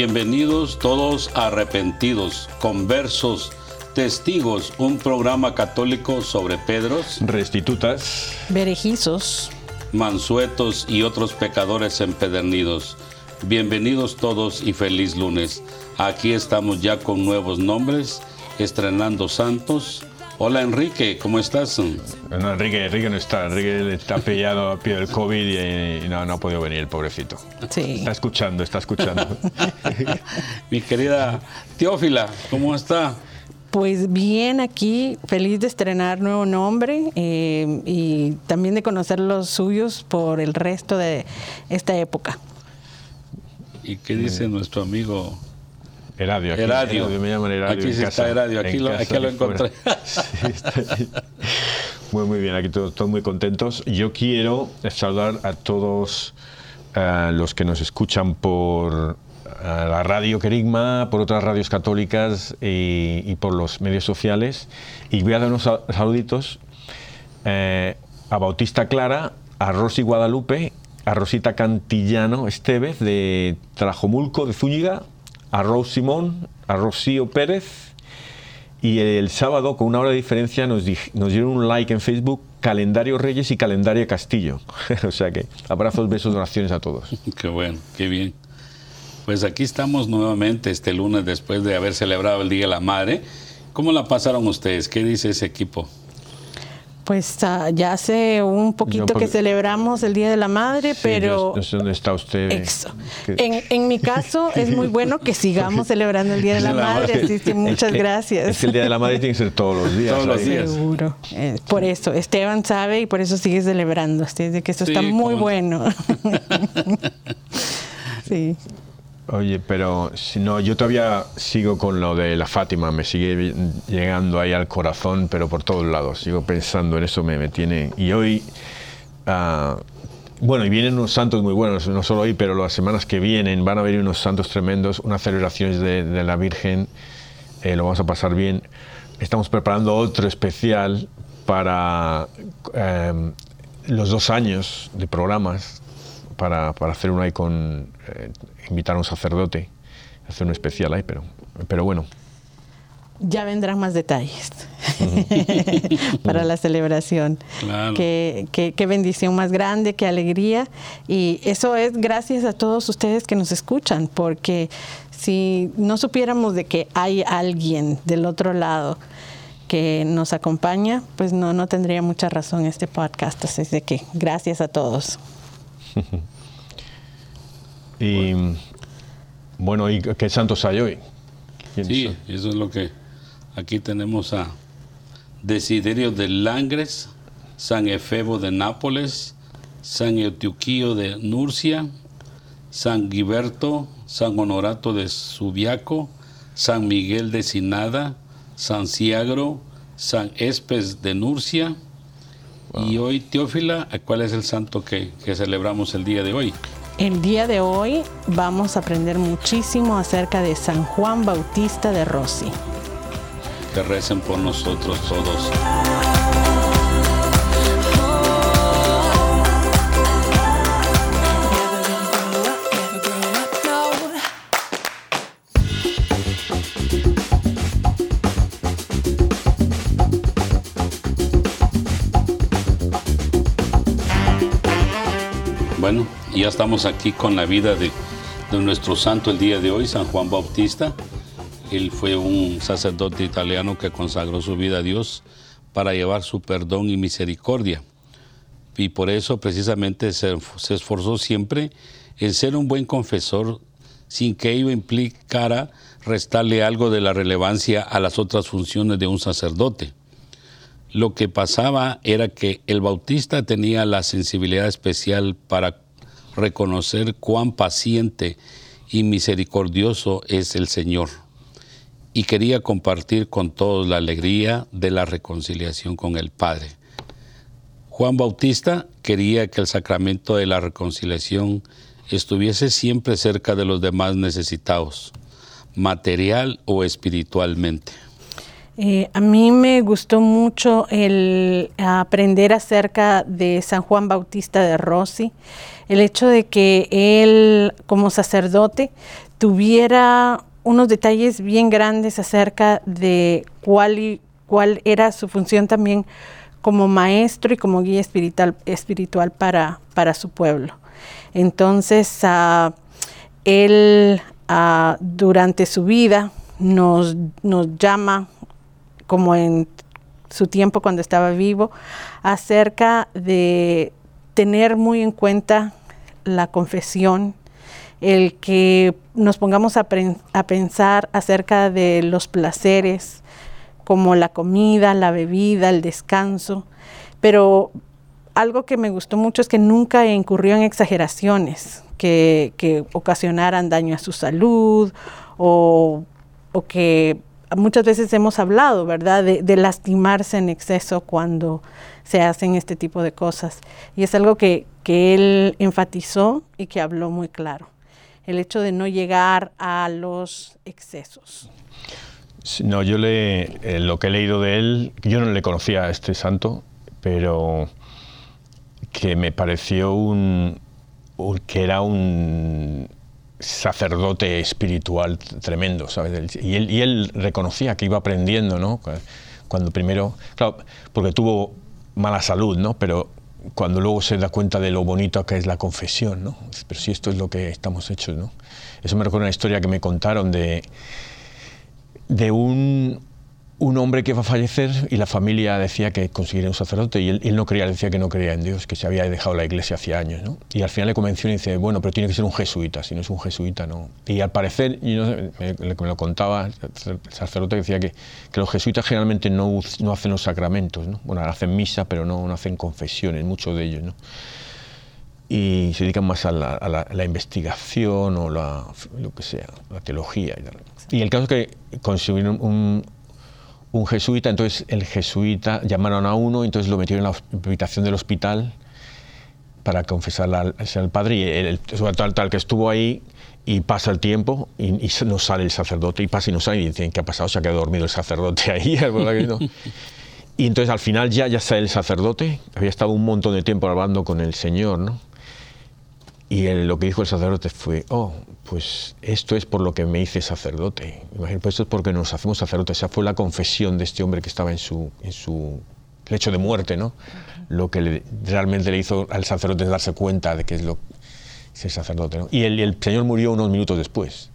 Bienvenidos todos arrepentidos, conversos, testigos, un programa católico sobre Pedros, restitutas, berejizos, mansuetos y otros pecadores empedernidos. Bienvenidos todos y feliz lunes. Aquí estamos ya con nuevos nombres, estrenando santos Hola Enrique, ¿cómo estás? No, Enrique, Enrique no está. Enrique está pillado a pie del COVID y, no, no ha podido venir el pobrecito. Sí. Está escuchando, está escuchando. Mi querida Teófila, ¿cómo está? Pues bien, aquí feliz de estrenar nuevo nombre eh, y también de conocer los suyos por el resto de esta época. ¿Y qué dice nuestro amigo Heradio, aquí, Aquí sí está Heradio, aquí, lo, encontré. muy, muy bien, aquí todos, muy contentos. Yo quiero saludar a todos eh, los que nos escuchan por eh, la radio Querigma, por otras radios católicas y, por los medios sociales. Y voy a dar unos saluditos eh, a Bautista Clara, a Rosy Guadalupe, a Rosita Cantillano Estevez de Trajomulco de Zúñiga, a Rose Simón, a Rocío Pérez y el sábado, con una hora de diferencia, nos, nos dieron un like en Facebook Calendario Reyes y Calendario Castillo. o sea que abrazos, besos, donaciones a todos. Qué bueno, qué bien. Pues aquí estamos nuevamente este lunes después de haber celebrado el Día de la Madre. ¿Cómo la pasaron ustedes? ¿Qué dice ese equipo? Pues uh, ya hace un poquito que celebramos el Día de la Madre, pero... No sé dónde está usted. En, en, mi caso es muy bueno que sigamos celebrando el Día de la, Madre, así que muchas gracias. Es que el Día de la Madre tiene que ser todos los días. Todos los días. Seguro. Eh, por eso, Esteban sabe y por eso sigue celebrando. Que esto está muy bueno. sí. Oye, pero si no, yo todavía sigo con lo de la Fátima, me sigue llegando ahí al corazón, pero por todos lados. Sigo pensando en eso, me, me tiene. Y hoy, uh, bueno, y vienen unos santos muy buenos, no solo hoy, pero las semanas que vienen van a venir unos santos tremendos, unas celebraciones de, la Virgen, eh, lo vamos a pasar bien. Estamos preparando otro especial para eh, los dos años de programas para, para hacer uno ahí con eh, invitar a un sacerdote, hacer un especial ahí, pero, pero bueno. Ya vendrán más detalles para la celebración. Qué, qué, bendición más grande, qué alegría. Y eso es gracias a todos ustedes que nos escuchan, porque si no supiéramos de que hay alguien del otro lado que nos acompaña, pues no, no tendría mucha razón este podcast. Así de que gracias a todos. y bueno, ¿y qué santos hay hoy? Sí, eso es lo que aquí tenemos a Desiderio de Langres, San Efebo de Nápoles, San Eutiquío de Nurcia, San Giberto, San Honorato de Subiaco, San Miguel de Sinada, San Ciagro, San Espes de Nurcia. Y hoy, Teófila, ¿cuál es el santo que, que celebramos el día de hoy? El día de hoy vamos a aprender muchísimo acerca de San Juan Bautista de Rossi. Que recen por nosotros todos. Estamos aquí con la vida de, nuestro santo el día de hoy, San Juan Bautista. Él fue un sacerdote italiano que consagró su vida a Dios para llevar su perdón y misericordia. Y por eso precisamente se, se esforzó siempre en ser un buen confesor sin que ello implicara restarle algo de la relevancia a las otras funciones de un sacerdote. Lo que pasaba era que el bautista tenía la sensibilidad especial para reconocer cuán paciente y misericordioso es el Señor. Y quería compartir con todos la alegría de la reconciliación con el Padre. Juan Bautista quería que el sacramento de la reconciliación estuviese siempre cerca de los demás necesitados, material o espiritualmente. Eh, a mí me gustó mucho el aprender acerca de San Juan Bautista de Rossi el hecho de que él como sacerdote tuviera unos detalles bien grandes acerca de cuál, cuál era su función también como maestro y como guía espiritual, espiritual para, para su pueblo. Entonces, él durante su vida nos, nos llama, como en su tiempo cuando estaba vivo, acerca de tener muy en cuenta la confesión, el que nos pongamos a, pensar acerca de los placeres, como la comida, la bebida, el descanso, pero algo que me gustó mucho es que nunca incurrió en exageraciones que, ocasionaran daño a su salud o, que muchas veces hemos hablado, ¿verdad?, de, lastimarse en exceso cuando se hacen este tipo de cosas. Y es algo que, él enfatizó y que habló muy claro. El hecho de no llegar a los excesos. No, yo le, eh, lo que he leído de él, yo no le conocía a este santo, pero que me pareció un, que era un sacerdote espiritual tremendo, ¿sabes? Y él, y él reconocía que iba aprendiendo, ¿no? Cuando primero, claro, porque tuvo mala salud, ¿no? Pero cuando luego se da cuenta de lo bonito que es la confesión, ¿no? Pero si esto es lo que estamos hechos, ¿no? Eso me recuerda una historia que me contaron de, de un, un hombre que va a fallecer y la familia decía que conseguiría un sacerdote y él, no creía, decía que no creía en Dios, que se había dejado la iglesia hacía años. ¿no? Y al final le convenció y dice, bueno, pero tiene que ser un jesuita, si no es un jesuita no. Y al parecer, y me, me, lo contaba el sacerdote, decía que, que los jesuitas generalmente no, no, hacen los sacramentos, ¿no? bueno, hacen misa, pero no, no hacen confesiones, muchos de ellos. ¿no? y se dedican más a la, la, investigación o la, lo que sea, la teología. Y, el caso es que consiguieron un, un jesuita, entonces el jesuita llamaron a uno, entonces lo metieron en la habitación del hospital para confesar al, al padre y el, tal, tal que estuvo ahí y pasa el tiempo y, no sale el sacerdote y pasa y no sale y dicen ¿qué ha pasado? Se ha quedado dormido el sacerdote ahí. y entonces al final ya, ya sale el sacerdote, había estado un montón de tiempo hablando con el Señor, ¿no? Y lo que dijo el sacerdote fue, oh, pues esto es por lo que me hice sacerdote. Imagínate, pues esto es porque nos hacemos sacerdotes. Esa fue la confesión de este hombre que estaba en su, en su lecho de muerte, ¿no? Lo que realmente le hizo al sacerdote es darse cuenta de que es lo ser sacerdote, ¿no? Y el, el Señor murió unos minutos después,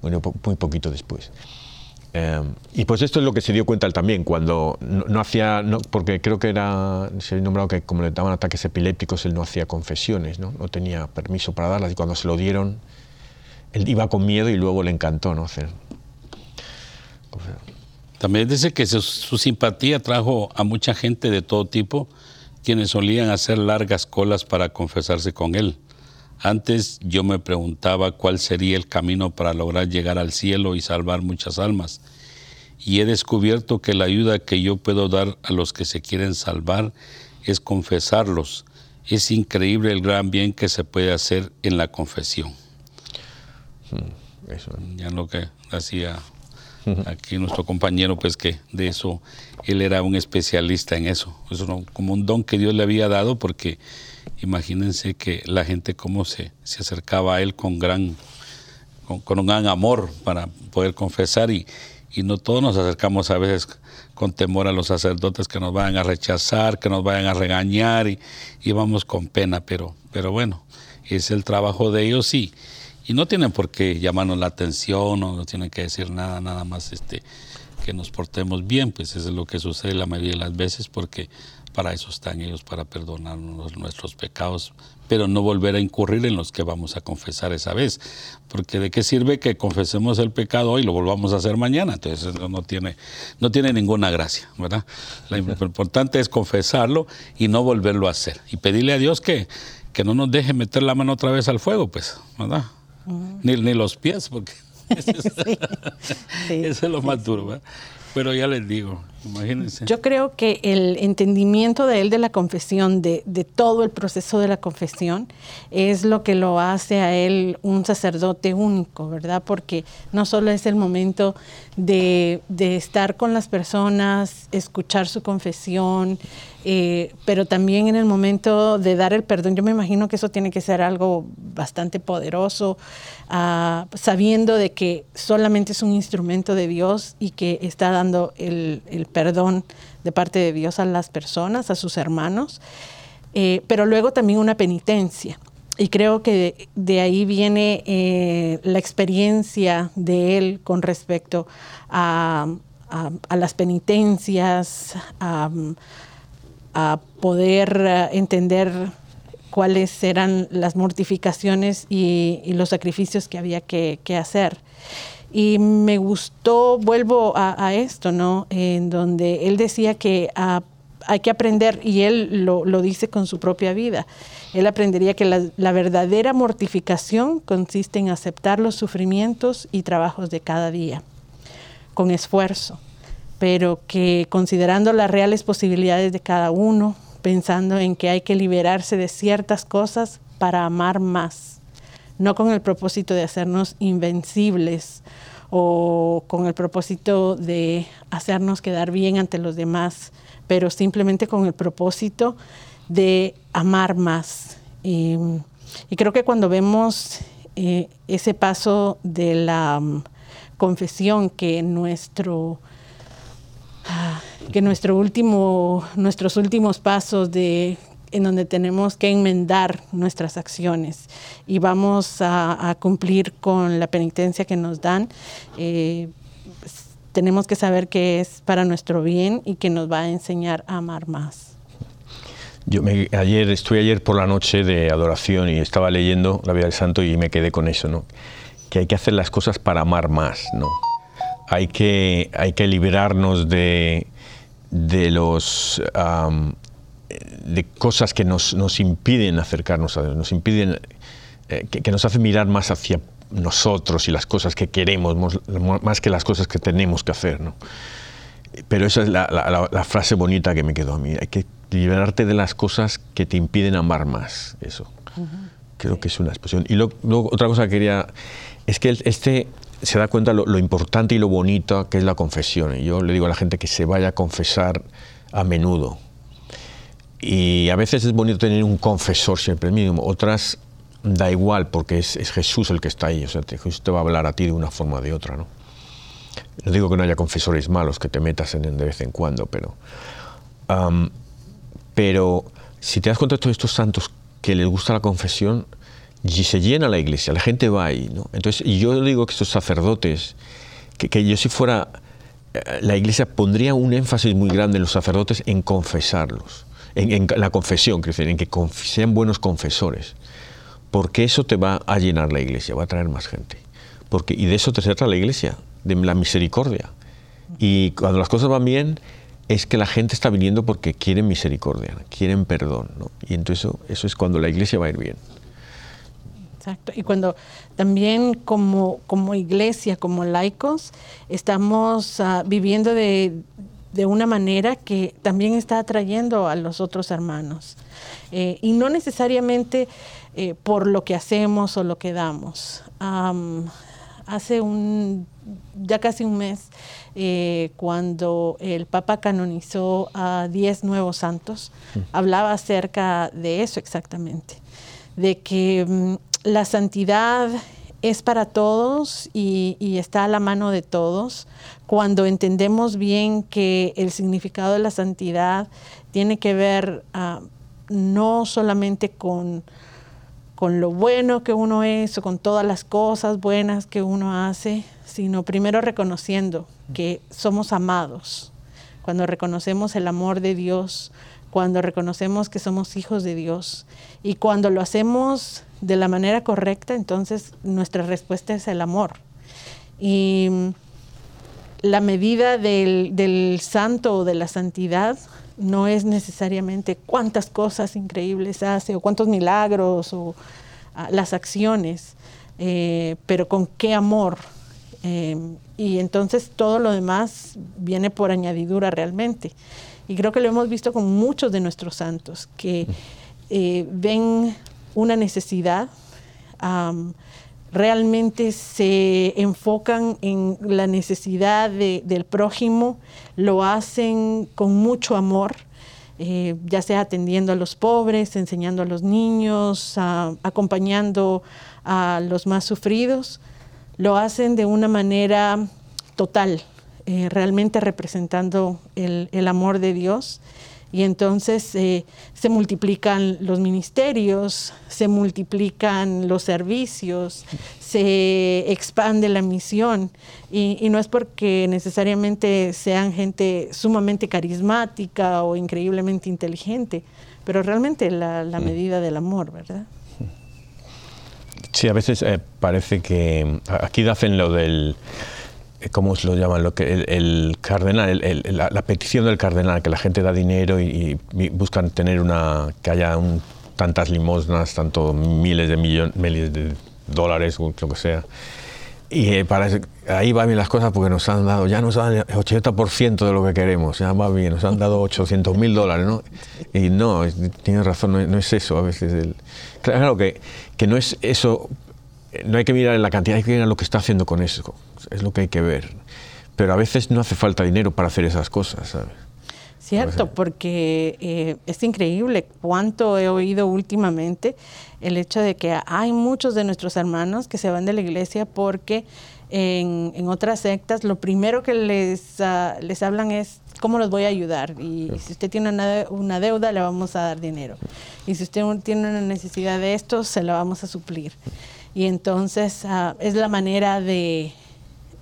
bueno, muy poquito después. Eh, y pues esto es lo que se dio cuenta él también, cuando no, hacía, porque creo que era, se ha nombrado que como le daban ataques epilépticos, él no hacía confesiones, ¿no? no tenía permiso para darlas, y cuando se lo dieron, él iba con miedo y luego le encantó ¿no? hacer. También dice que su simpatía trajo a mucha gente de todo tipo, quienes solían hacer largas colas para confesarse con él. Antes yo me preguntaba cuál sería el camino para lograr llegar al cielo y salvar muchas almas. Y he descubierto que la ayuda que yo puedo dar a los que se quieren salvar es confesarlos. Es increíble el gran bien que se puede hacer en la confesión. Hmm, ya lo que hacía aquí nuestro compañero, pues que de eso él era un especialista en eso. Es como un don que Dios le había dado porque imagínense que la gente cómo se, se acercaba a él con gran, con, un gran amor para poder confesar y, y no todos nos acercamos a veces con temor a los sacerdotes que nos vayan a rechazar, que nos vayan a regañar y, y vamos con pena, pero, pero bueno, es el trabajo de ellos y, y no tienen por qué llamarnos la atención no tienen que decir nada, nada más este, que nos portemos bien, pues eso es lo que sucede la mayoría de las veces porque para eso están ellos, para perdonarnos nuestros pecados, pero no volver a incurrir en los que vamos a confesar esa vez. Porque de qué sirve que confesemos el pecado hoy y lo volvamos a hacer mañana. Entonces no tiene, no tiene ninguna gracia, ¿verdad? Lo importante es confesarlo y no volverlo a hacer. Y pedirle a Dios que, que no nos deje meter la mano otra vez al fuego, pues, ¿verdad? Ni, ni los pies, porque eso es, lo más duro, ¿verdad? Pero ya les digo, Yo creo que el entendimiento de él de la confesión, de, todo el proceso de la confesión, es lo que lo hace a él un sacerdote único, ¿verdad? Porque no solo es el momento de, estar con las personas, escuchar su confesión, eh, pero también en el momento de dar el perdón, yo me imagino que eso tiene que ser algo bastante poderoso, ah, sabiendo de que solamente es un instrumento de Dios y que está dando el, perdón de parte de Dios a las personas, a sus hermanos, eh, pero luego también una penitencia. Y creo que de, ahí viene eh, la experiencia de él con respecto a, las penitencias, a, a poder eh, entender cuáles eran las mortificaciones y, los sacrificios que había que, hacer. Y me gustó, vuelvo a, esto, ¿no? En donde él decía que ah, hay que aprender, y él lo, dice con su propia vida, él aprendería que la, la, verdadera mortificación consiste en aceptar los sufrimientos y trabajos de cada día, con esfuerzo pero que considerando las reales posibilidades de cada uno, pensando en que hay que liberarse de ciertas cosas para amar más, no con el propósito de hacernos invencibles o con el propósito de hacernos quedar bien ante los demás, pero simplemente con el propósito de amar más. Y, creo que cuando vemos eh, ese paso de la mm, confesión que nuestro que nuestro último, nuestros últimos pasos de en donde tenemos que enmendar nuestras acciones y vamos a, cumplir con la penitencia que nos dan. Eh, tenemos que saber que es para nuestro bien y que nos va a enseñar a amar más. Yo me, ayer estuve ayer por la noche de adoración y estaba leyendo la vida del Santo y me quedé con eso, ¿no? Que hay que hacer las cosas para amar más, ¿no? hay que, hay que liberarnos de, de los de cosas que nos, nos, impiden acercarnos a Dios, nos impiden, eh, que, nos hacen mirar más hacia nosotros y las cosas que queremos, más que las cosas que tenemos que hacer. ¿no? Pero esa es la, la, frase bonita que me quedó a mí. Hay que liberarte de las cosas que te impiden amar más. Eso. Creo que es una expresión. Y luego, otra cosa que quería es que este, se da cuenta lo, importante y lo bonito que es la confesión. Y yo le digo a la gente que se vaya a confesar a menudo. Y a veces es bonito tener un confesor siempre mínimo, otras da igual porque es, Jesús el que está ahí, o sea, Jesús te va a hablar a ti de una forma o de otra. ¿no? no digo que no haya confesores malos que te metas en de vez en cuando, pero, pero si te das cuenta de todos estos santos que les gusta la confesión, y se llena la iglesia, la gente va ahí. ¿no? Entonces, yo digo que estos sacerdotes, que, que yo si fuera la iglesia pondría un énfasis muy grande en los sacerdotes en confesarlos, en, la confesión, en que sean buenos confesores, porque eso te va a llenar la iglesia, va a traer más gente. Porque, y de eso te trata la iglesia, de la misericordia. Y cuando las cosas van bien, es que la gente está viniendo porque quieren misericordia, quieren perdón. Y entonces eso, eso es cuando la iglesia va a ir bien. Exacto. Y cuando también como, como iglesia, como laicos, estamos ah, viviendo de, de, una manera que también está atrayendo a los otros hermanos. Eh, y no necesariamente eh, por lo que hacemos o lo que damos. hace un, ya casi un mes, eh, cuando el Papa canonizó a 10 nuevos santos, mm. hablaba acerca de eso exactamente, de que mm, la santidad es para todos y, está a la mano de todos cuando entendemos bien que el significado de la santidad tiene que ver ah, no solamente con, con lo bueno que uno es o con todas las cosas buenas que uno hace, sino primero reconociendo que somos amados. Cuando reconocemos el amor de Dios, cuando reconocemos que somos hijos de Dios y cuando lo hacemos de la manera correcta, entonces nuestra respuesta es el amor. Y la medida del, santo o de la santidad no es necesariamente cuántas cosas increíbles hace o cuántos milagros o ah, las acciones, eh, pero con qué amor. Eh, y entonces todo lo demás viene por añadidura realmente. Y creo que lo hemos visto con muchos de nuestros santos, que eh, ven una necesidad, realmente se enfocan en la necesidad del prójimo, lo hacen con mucho amor, eh, ya sea atendiendo a los pobres, enseñando a los niños, acompañando a los más sufridos, lo hacen de una manera total, eh, realmente representando el, amor de Dios. Y entonces eh, se multiplican los ministerios, se multiplican los servicios, se expande la misión. Y, no es porque necesariamente sean gente sumamente carismática o increíblemente inteligente, pero realmente la, la medida del amor, ¿verdad? Sí, a veces eh, parece que aquí hacen lo del eh, ¿cómo lo llaman? Lo que, el, cardenal, la, petición del cardenal, que la gente da dinero y, buscan tener una, que haya tantas limosnas, tanto miles de millones, miles de dólares, lo que sea. Y eh, para ahí va bien las cosas porque nos han dado, ya nos dan el 80% de lo que queremos, ya va bien, nos han dado 800 mil dólares, ¿no? Y no, tienes razón, no, es eso a veces. claro que, que no es eso no hay que mirar la cantidad, hay que mirar lo que está haciendo con eso. Es lo que hay que ver. Pero a veces no hace falta dinero para hacer esas cosas, ¿sabes? Cierto, porque eh, es increíble cuánto he oído últimamente el hecho de que hay muchos de nuestros hermanos que se van de la iglesia porque en, otras sectas lo primero que les, ah, les hablan es cómo los voy a ayudar. Y, si usted tiene una, una, deuda, le vamos a dar dinero. Y si usted tiene una necesidad de esto, se la vamos a suplir. Y entonces ah, es la manera de,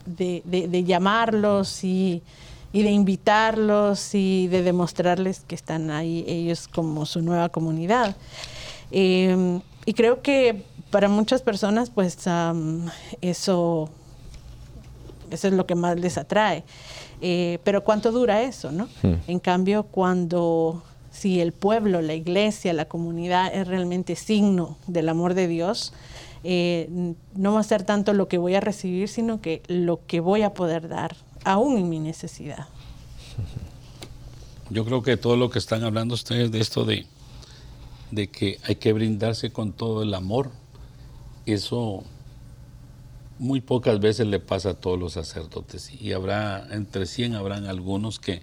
de, llamarlos y, de invitarlos y de demostrarles que están ahí ellos como su nueva comunidad. Em, y creo que para muchas personas, pues eso, eso es lo que más les atrae. Eh, pero ¿cuánto dura eso? ¿no? Hmm. En cambio, cuando si el pueblo, la iglesia, la comunidad es realmente signo del amor de Dios, eh, no va a ser tanto lo que voy a recibir, sino que lo que voy a poder dar, aún en mi necesidad. Yo creo que todo lo que están hablando ustedes de esto de, de que hay que brindarse con todo el amor, eso muy pocas veces le pasa a todos los sacerdotes y habrá entre 100 habrán algunos que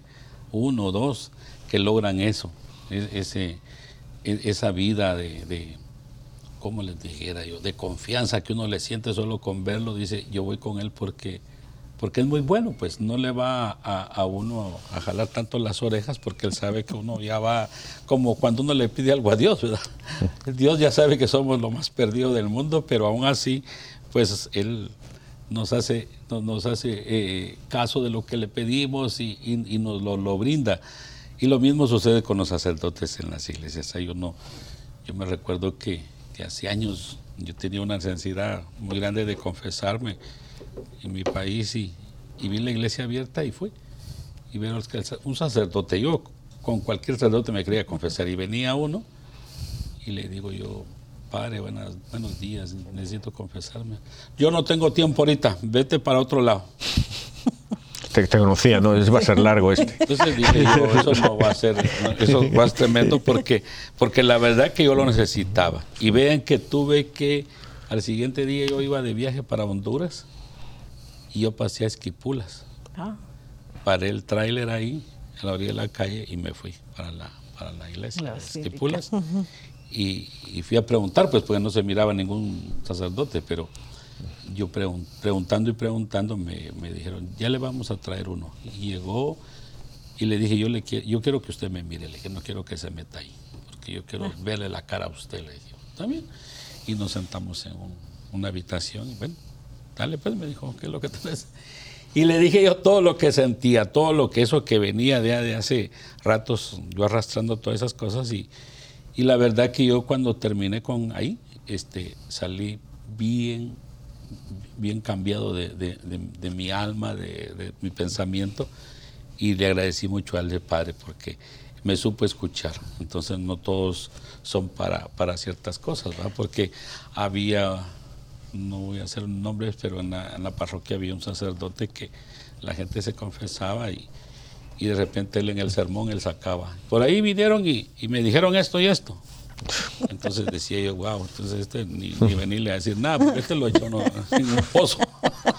uno o dos que logran eso e, ese, e, esa vida de, como les dijera yo, de confianza que uno le siente solo con verlo, dice, yo voy con él porque, porque es muy bueno, pues no le va a, uno a jalar tanto las orejas porque él sabe que uno ya va, como cuando uno le pide algo a Dios, ¿verdad? Dios ya sabe que somos lo más perdido del mundo, pero aún así, pues él nos hace, nos, hace eh, caso de lo que le pedimos y, nos lo, brinda. Y lo mismo sucede con los sacerdotes en las iglesias. Yo, no, yo me recuerdo que, hace años yo tenía una necesidad muy grande de confesarme en mi país y, vi la iglesia abierta y fui. Y veo que un sacerdote, yo con cualquier sacerdote me quería confesar y venía uno y le digo yo, Padre, buenas, buenos días, necesito confesarme. Yo no tengo tiempo ahorita, vete para otro lado. Te, conocía, ¿no? Va a ser largo este. Entonces dije yo, eso no va a ser, eso va a ser tremendo porque, porque la verdad que yo lo necesitaba. Y vean que tuve que, al siguiente día yo iba de viaje para Honduras y yo pasé a Esquipulas. Ah. Paré el tráiler ahí, a la orilla de la calle y me fui para la, para la iglesia, Esquipulas. Y, fui a preguntar, pues porque no se miraba ningún sacerdote, pero yo preguntando y preguntando me, dijeron, ya le vamos a traer uno. Y llegó y le dije, yo, le quiero, yo quiero que usted me mire, le dije, no quiero que se meta ahí, porque yo quiero ah. verle la cara a usted, le dije, también. Y nos sentamos en una habitación y bueno, dale pues, me dijo, ¿qué es lo que tenés? Y le dije yo todo lo que sentía, todo lo que eso que venía de, de hace ratos, yo arrastrando todas esas cosas y y la verdad que yo cuando terminé con ahí, este, salí bien, bien cambiado de, mi alma, de, mi pensamiento, y le agradecí mucho al Padre porque me supo escuchar. Entonces no todos son para, para ciertas cosas, ¿verdad? porque había, no voy a hacer nombres, pero en la, en la parroquia había un sacerdote que la gente se confesaba y y de repente él en el sermón él sacaba. Por ahí vinieron y, me dijeron esto y esto. Entonces decía yo, wow, entonces este ni, venirle a decir nada, porque este lo echó no, en un pozo.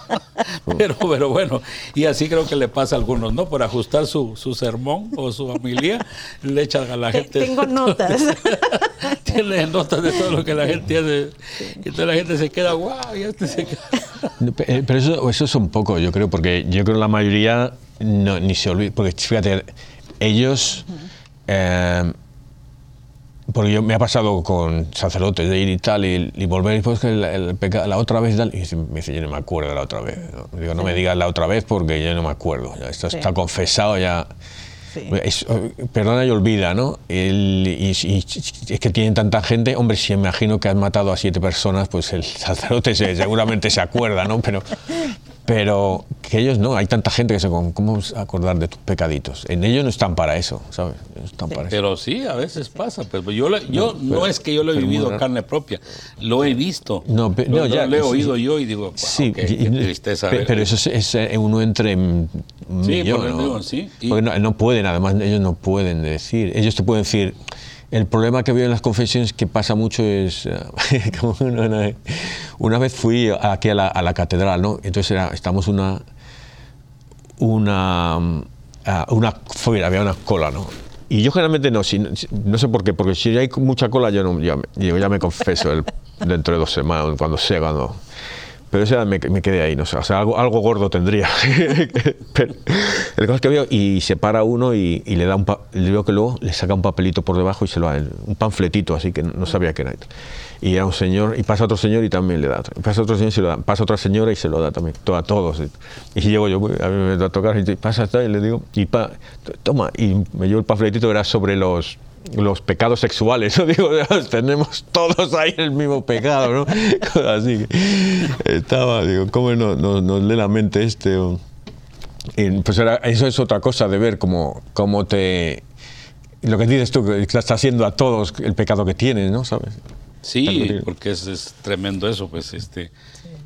pero, pero bueno, y así creo que le pasa a algunos, ¿no? Por ajustar su, su sermón o su familia, le echan a la gente. Tengo notas. Tiene notas de todo lo que la gente hace. Y entonces la gente se queda, wow, y este se queda. Eh, pero eso, eso es un poco, yo creo, porque yo creo que la mayoría no, ni se olvida, porque fíjate, ellos, eh, porque yo me ha pasado con sacerdotes de ir y tal, y, volver, y pues que la otra vez, y me dice, yo no me acuerdo de la otra vez. Digo, no me digas la otra vez porque yo no me acuerdo, ya está, está confesado ya. perdona y olvida, ¿no? y, es que tienen tanta gente, hombre, si imagino que has matado a siete personas, pues el sacerdote seguramente se acuerda, ¿no? Pero, pero que ellos no, hay tanta gente que se... ¿Cómo acordar de tus pecaditos? En ellos no están para eso, ¿sabes? están para pero sí, a veces pasa. Pero yo, yo no, es que yo lo he vivido carne propia, lo he visto. No, lo, ya, lo he oído yo y digo, sí, qué, tristeza. Pero, eso es, eh, uno entre sí, ¿no? sí. Porque no, no pueden, además ellos no pueden decir. Ellos te pueden decir el problema que veo en las confesiones que pasa mucho es, eh, una, vez fui aquí a la, catedral, ¿no? Entonces era, estamos una, una, ah, una, había una cola, ¿no? Y yo generalmente no, si, no sé por qué, porque si hay mucha cola yo, no, ya, ya me confeso el, dentro de dos semanas, cuando sea, cuando pero me, me, quedé ahí, no sé, o sea, algo, algo gordo tendría. pero, el caso es que veo y se para uno y, y le da un le veo que luego le saca un papelito por debajo y se lo da, un panfletito así que no sabía qué era. Y era un señor, y pasa otro señor y también le da. pasa otro señor y se lo da. Pasa otra señora y se lo da también, a todos. Y llego yo, a mí me da a tocar y pasa, y le digo, y pa, toma, y me llevo el panfletito era sobre los los pecados sexuales, ¿no? Digo, tenemos todos ahí el mismo pecado, ¿no? Así que estaba, digo, ¿cómo nos no, lee la mente este? pues eso es otra cosa de ver cómo, cómo te... Lo que dices tú, que está haciendo a todos el pecado que tienes, ¿no? ¿Sabes? Sí, porque es, es, tremendo eso, pues, este...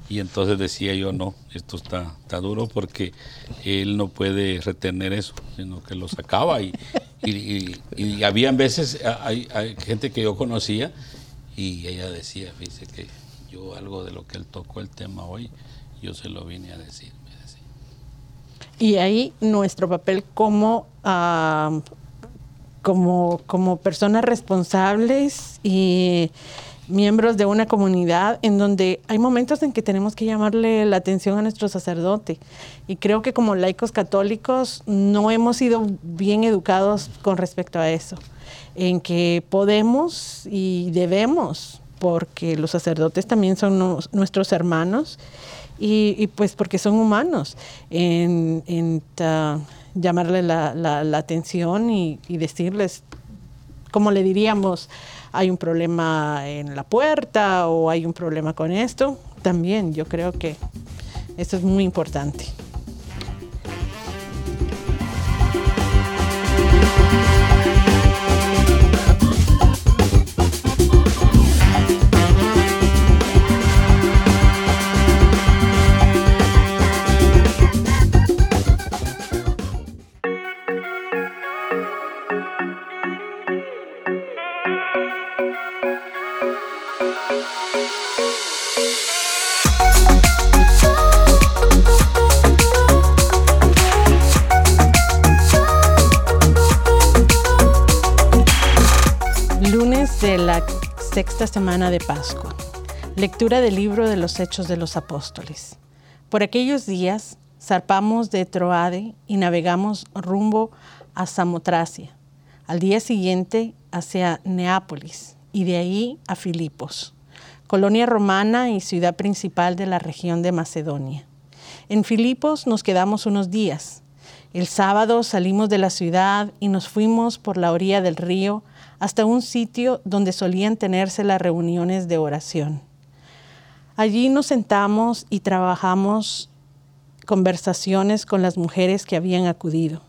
Y entonces decía yo, no, esto está, está duro porque él no puede retener eso, sino que lo sacaba y, y, y, habían veces, hay, gente que yo conocía y ella decía, fíjese que yo algo de lo que él tocó el tema hoy, yo se lo vine a decir. Y ahí nuestro papel como, uh, como, como personas responsables y miembros de una comunidad en donde hay momentos en que tenemos que llamarle la atención a nuestro sacerdote. Y creo que como laicos católicos no hemos sido bien educados con respecto a eso, en que podemos y debemos porque los sacerdotes también son nuestros hermanos y, pues porque son humanos, en, llamarle la, atención y, y, decirles, como le diríamos, hay un problema en la puerta o hay un problema con esto, también yo creo que esto es muy importante. Sexta semana de Pascua. Lectura del libro de los Hechos de los Apóstoles. Por aquellos días zarpamos de Troade y navegamos rumbo a Samotracia. Al día siguiente hacia Neápolis y de ahí a Filipos, colonia romana y ciudad principal de la región de Macedonia. En Filipos nos quedamos unos días. El sábado salimos de la ciudad y nos fuimos por la orilla del río hasta un sitio donde solían tenerse las reuniones de oración. Allí nos sentamos y trabajamos conversaciones con las mujeres que habían acudido.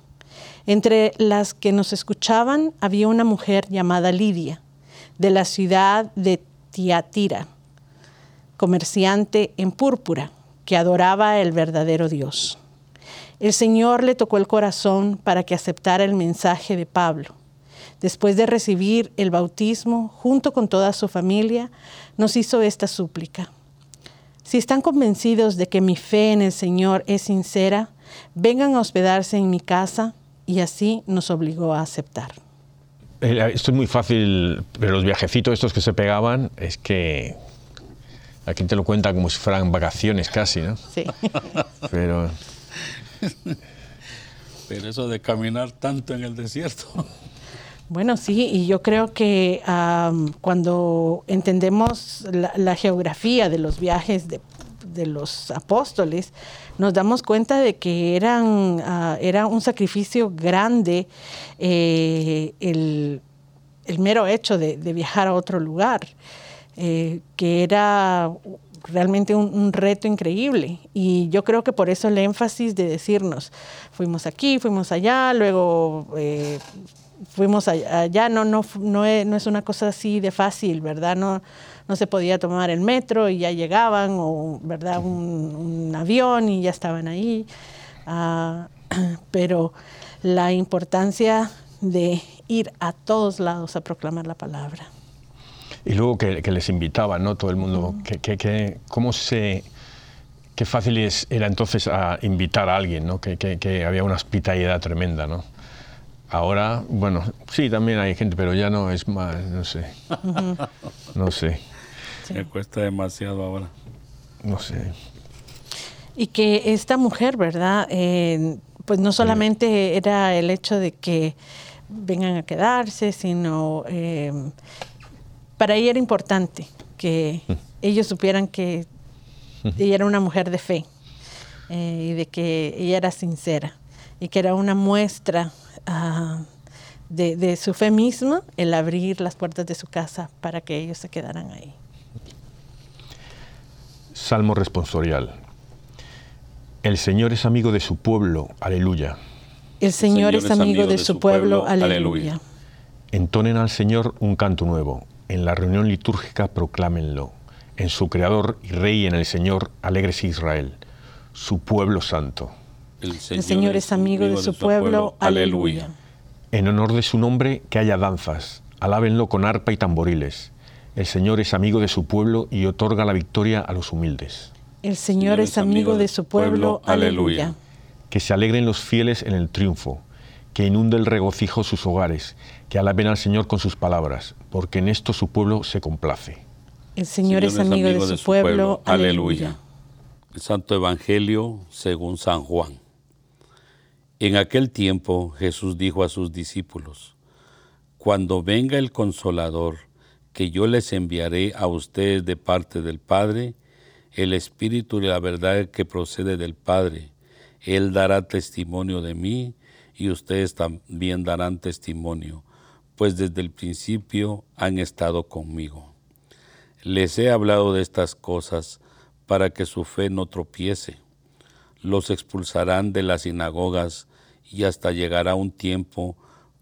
Entre las que nos escuchaban había una mujer llamada Lidia, de la ciudad de Tiatira, comerciante en púrpura, que adoraba el verdadero Dios. El Señor le tocó el corazón para que aceptara el mensaje de Pablo después de recibir el bautismo, junto con toda su familia, nos hizo esta súplica. Si están convencidos de que mi fe en el Señor es sincera, vengan a hospedarse en mi casa y así nos obligó a aceptar. Eh, esto es muy fácil, pero los viajecitos estos que se pegaban es que aquí te lo cuenta como si fueran vacaciones casi, ¿no? Sí. Pero... Pero eso de caminar tanto en el desierto. Bueno, sí, y yo creo que cuando entendemos la, geografía de los viajes de, los apóstoles, nos damos cuenta de que eran, ah, era un sacrificio grande eh, el, mero hecho de, viajar a otro lugar, eh, que era realmente un, reto increíble. Y yo creo que por eso el énfasis de decirnos, fuimos aquí, fuimos allá, luego eh, fuimos allá, no, no, no, es, una cosa así de fácil, ¿verdad? No, no se podía tomar el metro y ya llegaban, o ¿verdad? Un, avión y ya estaban ahí. Ah, pero la importancia de ir a todos lados a proclamar la palabra. Y luego que, les invitaban, ¿no? Todo el mundo, que, que, ¿cómo se...? Qué fácil era entonces a invitar a alguien, ¿no? Que, que había una hospitalidad tremenda, ¿no? Ahora, bueno, sí, también hay gente, pero ya no es más, no sé. No sé. Me cuesta demasiado ahora. No sé. Y que esta mujer, ¿verdad? pues no solamente era el hecho de que vengan a quedarse, sino eh, para ella era importante que ellos supieran que ella era una mujer de fe eh, y de que ella era sincera y que era una muestra de, su fe misma el abrir las puertas de su casa para que ellos se quedaran ahí. Salmo responsorial. El Señor es amigo de su pueblo, aleluya. El Señor, es, amigo de, su pueblo, aleluya. Entonen al Señor un canto nuevo, en la reunión litúrgica proclámenlo. En su Creador y Rey en el Señor, alegres Israel, su pueblo santo. El Señor, es amigo de su pueblo. Aleluya. En honor de su nombre, que haya danzas. Alábenlo con arpa y tamboriles. El Señor es amigo de su pueblo y otorga la victoria a los humildes. El Señor es amigo de su pueblo. Aleluya. Que se alegren los fieles en el triunfo. Que inunde el regocijo sus hogares. Que alaben al Señor con sus palabras. Porque en esto su pueblo se complace. El Señor, es, amigo de su, pueblo. Aleluya. El Santo Evangelio según San Juan. En aquel tiempo Jesús dijo a sus discípulos, Cuando venga el consolador, que yo les enviaré a ustedes de parte del Padre, el Espíritu y la verdad que procede del Padre. Él dará testimonio de mí y ustedes también darán testimonio, pues desde el principio han estado conmigo. Les he hablado de estas cosas para que su fe no tropiece. Los expulsarán de las sinagogas y hasta llegará un tiempo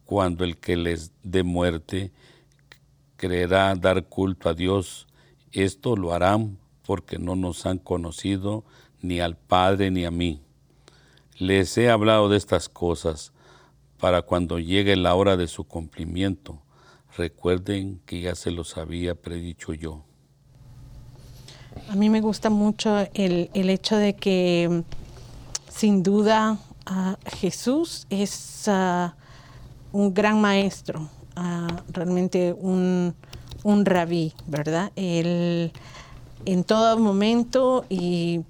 cuando el que les dé muerte creerá dar culto a Dios. Esto lo harán porque no nos han conocido ni al Padre ni a mí. Les he hablado de estas cosas para cuando llegue la hora de su cumplimiento. Recuerden que ya se los había predicho yo. A mí me gusta mucho el, hecho de que sin duda Jesús es ah, un gran maestro, ah, realmente un, un rabí, ¿verdad? Él en todo momento y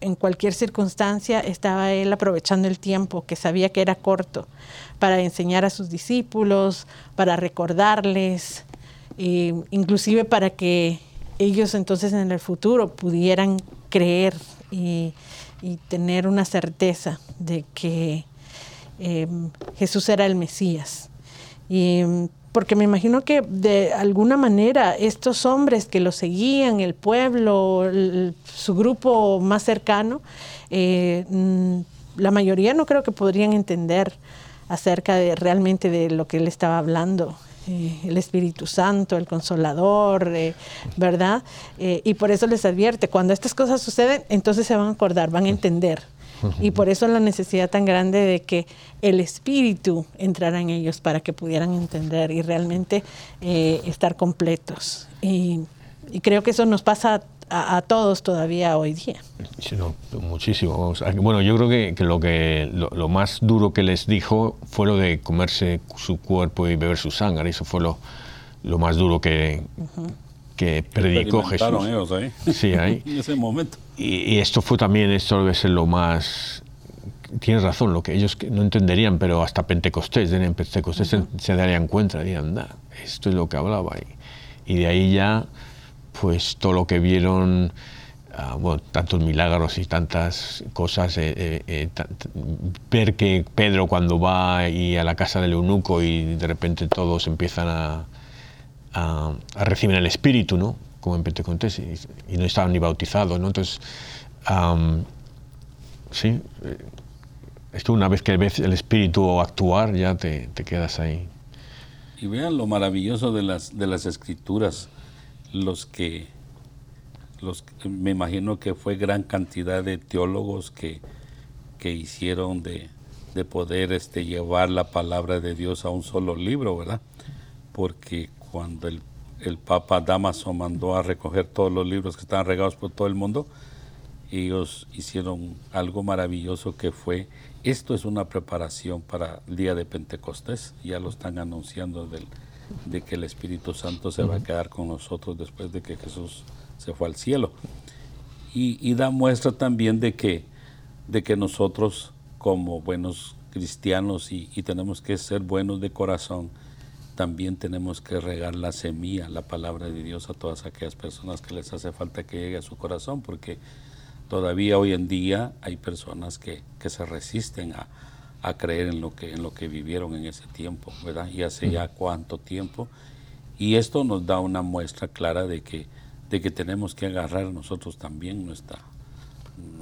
en cualquier circunstancia estaba él aprovechando el tiempo que sabía que era corto para enseñar a sus discípulos, para recordarles, e inclusive para que ellos entonces en el futuro pudieran creer y, tener una certeza de que em, Jesús era el Mesías. Y, porque me imagino que de alguna manera estos hombres que lo seguían, el pueblo, su grupo más cercano, eh, mm, la mayoría no creo que podrían entender acerca de realmente de lo que él estaba hablando. Eh, el Espíritu Santo, el Consolador, eh, ¿verdad? Eh, y por eso les advierte, cuando estas cosas suceden, entonces se van a acordar, van a entender. Y por eso la necesidad tan grande de que el Espíritu entrara en ellos para que pudieran entender y realmente estar completos. Y, y creo que eso nos pasa a, todos todavía hoy día. Sí, no, muchísimo. Bueno, yo creo que, lo, que lo, más duro que les dijo fue lo de comerse su cuerpo y beber su sangre. Eso fue lo, lo más duro que, que predicó Jesús. ellos ahí. Sí, ahí. en ese momento. Y, esto fue también, esto debe ser lo más... Tienes razón, lo que ellos no entenderían, pero hasta Pentecostés, en Pentecostés se, darían cuenta, dirían, esto es lo que hablaba. Y, y de ahí ya pues todo lo que vieron, ah, tantos milagros y tantas cosas, eh, eh, eh, ver que Pedro cuando va ahí a la casa del eunuco y de repente todos empiezan a, a, recibir el Espíritu, ¿no? como en Pentecostés, y, no estaban ni bautizados. ¿no? Entonces, sí, es que una vez que ves el Espíritu actuar, ya te, te quedas ahí. Y vean lo maravilloso de las, de las escrituras los que, los, me imagino que fue gran cantidad de teólogos que, que hicieron de, de poder este, llevar la palabra de Dios a un solo libro, ¿verdad? Porque cuando el, el Papa Damaso mandó a recoger todos los libros que estaban regados por todo el mundo, ellos hicieron algo maravilloso que fue, esto es una preparación para el día de Pentecostés, ya lo están anunciando del, de que el Espíritu Santo se va a quedar con nosotros después de que Jesús se fue al cielo. Y, da muestra también de que, de que nosotros como buenos cristianos y, tenemos que ser buenos de corazón, también tenemos que regar la semilla, la palabra de Dios a todas aquellas personas que les hace falta que llegue a su corazón, porque todavía hoy en día hay personas que, que se resisten a, a creer en lo que en lo que vivieron en ese tiempo, ¿verdad? Y hace ya cuánto tiempo. Y esto nos da una muestra clara de que de que tenemos que agarrar nosotros también nuestra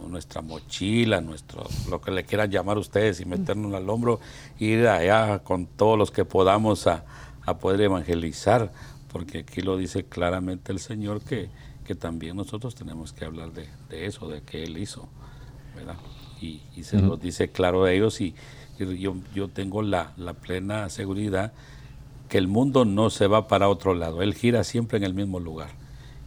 nuestra mochila, nuestro lo que le quieran llamar ustedes y meternos al hombro, ir allá con todos los que podamos a, a poder evangelizar, porque aquí lo dice claramente el Señor que, que también nosotros tenemos que hablar de, de eso, de que Él hizo, ¿verdad? Y, se lo dice claro a ellos y, yo, yo, tengo la, la, plena seguridad que el mundo no se va para otro lado, él gira siempre en el mismo lugar.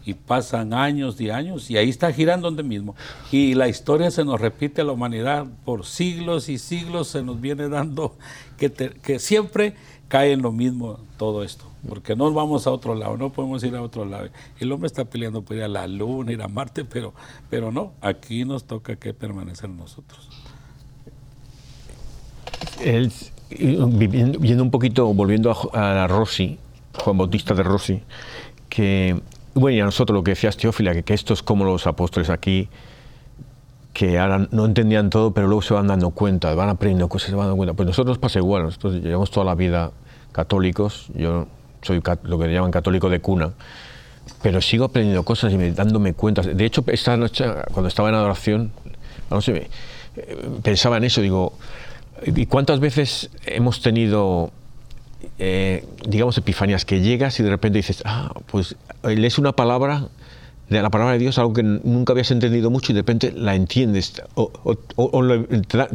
Y pasan años y años y ahí está girando donde mismo. Y la historia se nos repite a la humanidad por siglos y siglos, se nos viene dando que, que siempre cae en lo mismo todo esto porque no vamos a otro lado, no podemos ir a otro lado. El hombre está peleando por ir a la luna, ir a Marte, pero, pero no, aquí nos toca que permanecer nosotros. Viendo un poquito, volviendo a, Rossi, Juan Bautista de Rossi, que, bueno, y a nosotros lo que decías Teófila, que, que esto es como los apóstoles aquí, que ahora no entendían todo, pero luego se van dando cuenta, van aprendiendo cosas, se van dando cuenta. Pues nosotros pasa igual, nosotros llevamos toda la vida católicos, yo soy lo que llaman católico de cuna, pero sigo aprendiendo cosas y dándome cuenta. De hecho, esta noche, cuando estaba en adoración, no sé, eh, pensaba en eso, digo, ¿y cuántas veces hemos tenido, eh, digamos, epifanías que llegas y de repente dices, ah, pues eh, lees una palabra de la palabra de Dios, algo que nunca habías entendido mucho y de repente la entiendes, o,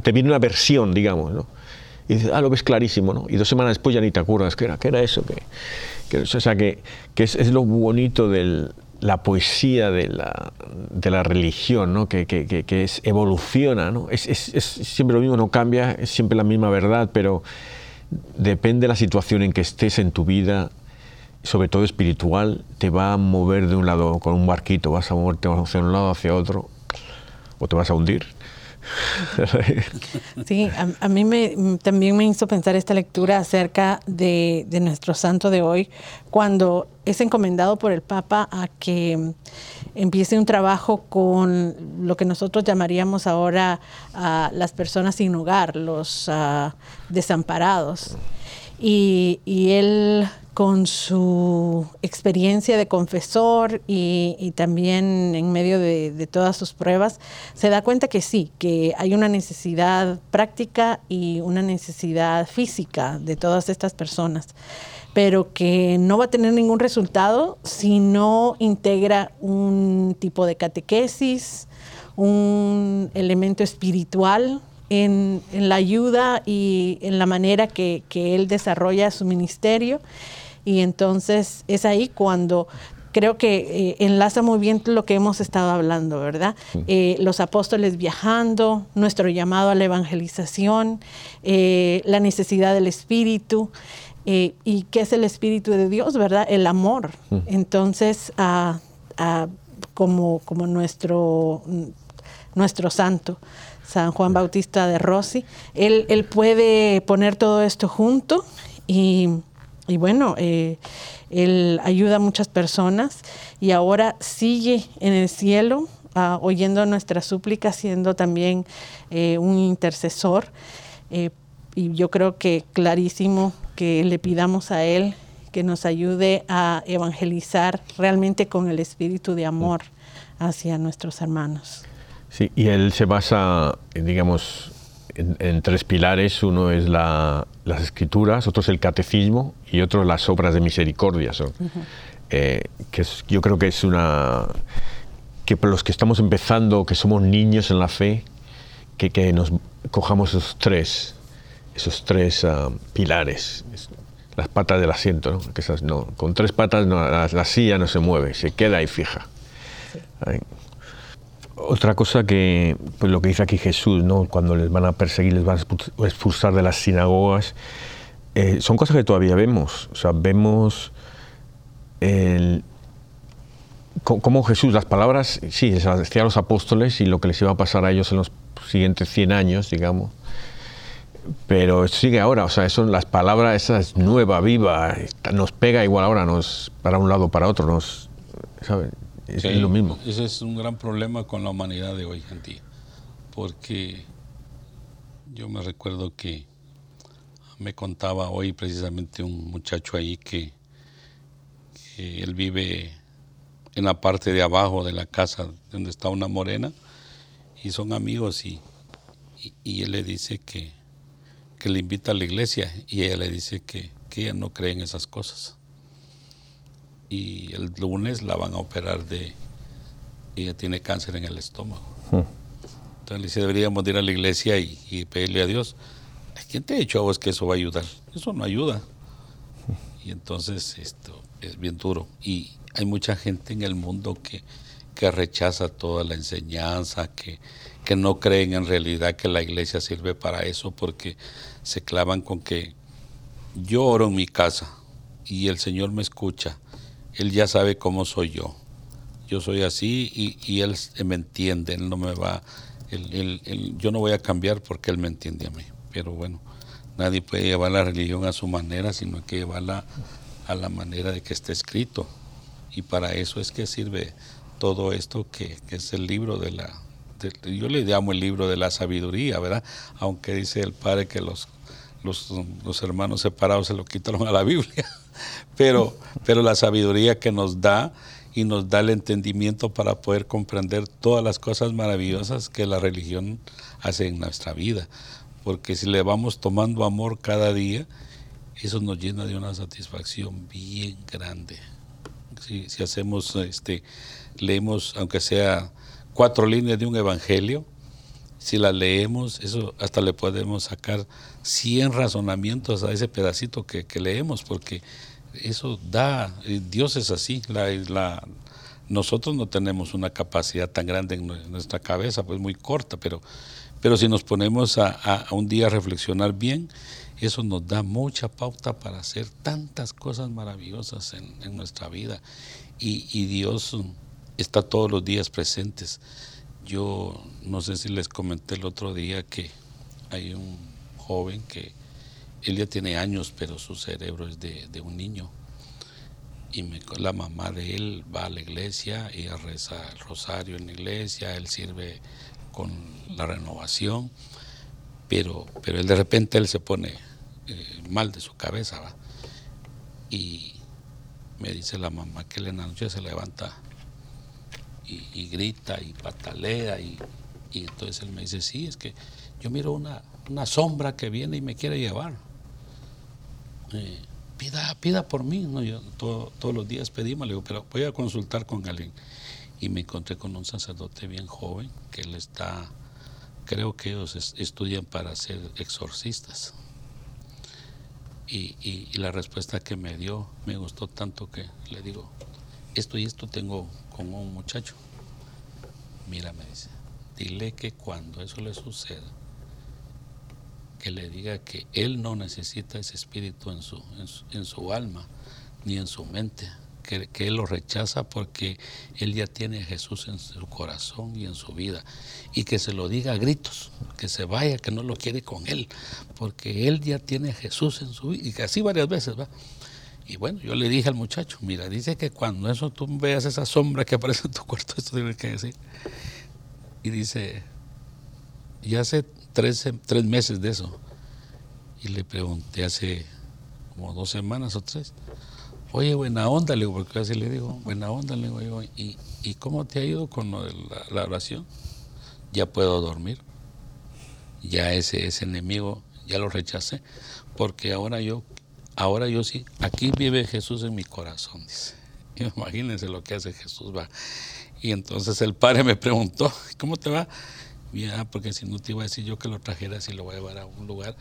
te, viene una versión, digamos, ¿no? Y dices, ah, lo ves clarísimo, ¿no? Y dos semanas después ya ni te acuerdas, ¿qué era, qué era eso? Que, o sea, que, que es, es, lo bonito de la poesía de la, de la religión, ¿no? Que, que, es, evoluciona, ¿no? Es, es, es siempre lo mismo, no cambia, es siempre la misma verdad, pero depende de la situación en que estés en tu vida, sobre todo espiritual, te va a mover de un lado con un barquito, vas a moverte hacia un lado, hacia otro, o te vas a hundir. Sí, a, mí me, también me hizo pensar esta lectura acerca de, nuestro santo de hoy, cuando es encomendado por el Papa a que empiece un trabajo con lo que nosotros llamaríamos ahora las personas sin hogar, los ah, desamparados. Y, él con su experiencia de confesor y, también en medio de, todas sus pruebas, se da cuenta que sí, que hay una necesidad práctica y una necesidad física de todas estas personas, pero que no va a tener ningún resultado si no integra un tipo de catequesis, un elemento espiritual en, la ayuda y en la manera que, que él desarrolla su ministerio y entonces es ahí cuando creo que eh, enlaza muy bien lo que hemos estado hablando, ¿verdad? Eh, los apóstoles viajando, nuestro llamado a la evangelización, eh, la necesidad del Espíritu. ¿Y qué es el Espíritu de Dios, verdad? El amor. Entonces, como, como nuestro, nuestro santo, San Juan Bautista de Rossi, él, él puede poner todo esto junto y y bueno, eh, él ayuda a muchas personas y ahora sigue en el cielo ah, oyendo nuestras súplicas, siendo también eh, un intercesor. Eh, y yo creo que clarísimo que le pidamos a Él que nos ayude a evangelizar realmente con el espíritu de amor hacia nuestros hermanos. Sí, y Él se basa, digamos, en, tres pilares. Uno es las escrituras, otro es el catecismo y otro las obras de misericordia. Eh, que yo creo que es una... que para los que estamos empezando, que somos niños en la fe, que, que nos cojamos esos tres, esos tres ah, pilares, las patas del asiento, ¿no? Que esas, no, con tres patas la, silla no se mueve, se queda ahí fija. Otra cosa que, pues lo que dice aquí Jesús, ¿no? cuando les van a perseguir, les van a expulsar de las sinagogas, eh, son cosas que todavía vemos. O sea, vemos el, cómo Jesús, las palabras, sí, las decía a los apóstoles y lo que les iba a pasar a ellos en los siguientes 100 años, digamos. Pero sigue ahora, o sea, son las palabras, esa es nueva, viva, nos pega igual ahora, nos para un lado, para otro, nos, ¿saben? Es, lo mismo. Ese es un gran problema con la humanidad de hoy en día, porque yo me recuerdo que me contaba hoy precisamente un muchacho ahí que, él vive en la parte de abajo de la casa donde está una morena y son amigos y, y, él le dice que, que, le invita a la iglesia y ella le dice que, que ella no cree en esas cosas y el lunes la van a operar de ella tiene cáncer en el estómago. Hmm. Entonces le dice, deberíamos ir a la iglesia y, pedirle a Dios. ¿Quién te ha dicho a vos que eso va a ayudar? Eso no ayuda. Y entonces esto es bien duro. Y hay mucha gente en el mundo que, que rechaza toda la enseñanza, que, que no creen en realidad que la iglesia sirve para eso porque se clavan con que yo oro en mi casa y el Señor me escucha él ya sabe cómo soy yo. Yo soy así y, Él me entiende, Él no me va, yo no voy a cambiar porque Él me entiende a mí. Pero bueno, nadie puede llevar la religión a su manera, sino que llevarla a la manera de que esté escrito. Y para eso es que sirve todo esto que, es el libro de la... yo le llamo el libro de la sabiduría, ¿verdad? Aunque dice el padre que los, los, los hermanos separados se lo quitaron a la Biblia. Pero, pero la sabiduría que nos da y nos da el entendimiento para poder comprender todas las cosas maravillosas que la religión hace en nuestra vida. Porque si le vamos tomando amor cada día, eso nos llena de una satisfacción bien grande. Si, hacemos, este, leemos, aunque sea cuatro líneas de un evangelio, si las leemos, eso hasta le podemos sacar 100 razonamientos a ese pedacito que, leemos, porque eso da, eh, Dios es así, la, nosotros no tenemos una capacidad tan grande en nuestra cabeza, pues muy corta, pero, pero si nos ponemos a, un día a reflexionar bien, eso nos da mucha pauta para hacer tantas cosas maravillosas en, nuestra vida. Y, y, Dios está todos los días presentes. Yo no sé si les comenté el otro día que hay un joven que él ya tiene años, pero su cerebro es de, un niño. Y la mamá de él va a la iglesia y reza el rosario en la iglesia, él sirve con la renovación, pero, pero él de repente él se pone eh, mal de su cabeza. Y me dice la mamá que él en la noche se levanta y, grita y patalea y, y, entonces él me dice, sí, es que yo miro una, una sombra que viene y me quiere llevar. Eh, pida, pida por mí. ¿no? Yo todos los días pedimos, le digo, pero voy a consultar con alguien. Y me encontré con un sacerdote bien joven, que él está, creo que ellos estudian para ser exorcistas. Y, y, la respuesta que me dio me gustó tanto que le digo, esto y esto tengo con un muchacho. Mira, me dice, dile que cuando eso le suceda, que le diga que él no necesita ese espíritu en su, en su, alma ni en su mente, que, él lo rechaza porque él ya tiene a Jesús en su corazón y en su vida, y que se lo diga a gritos, que se vaya, que no lo quiere con él, porque él ya tiene a Jesús en su vida, y que así varias veces va. Y bueno, yo le dije al muchacho, mira, dice que cuando eso tú veas esa sombra que aparece en tu cuarto, esto tiene que decir. Y dice, ya hace tres, tres meses de eso. Y le pregunté hace como dos semanas o tres. Oye, buena onda, le digo, porque así le digo, buena onda, le digo ¿y, ¿y cómo te ha ido con la, oración? Ya puedo dormir. Ya ese, ese enemigo, ya lo rechacé, porque ahora yo, ahora yo sí, aquí vive Jesús en mi corazón, dice. Imagínense lo que hace Jesús, va. Y entonces el padre me preguntó, ¿cómo te va? Ya, porque si no te iba a decir yo que lo trajera y lo voy a llevar a un lugar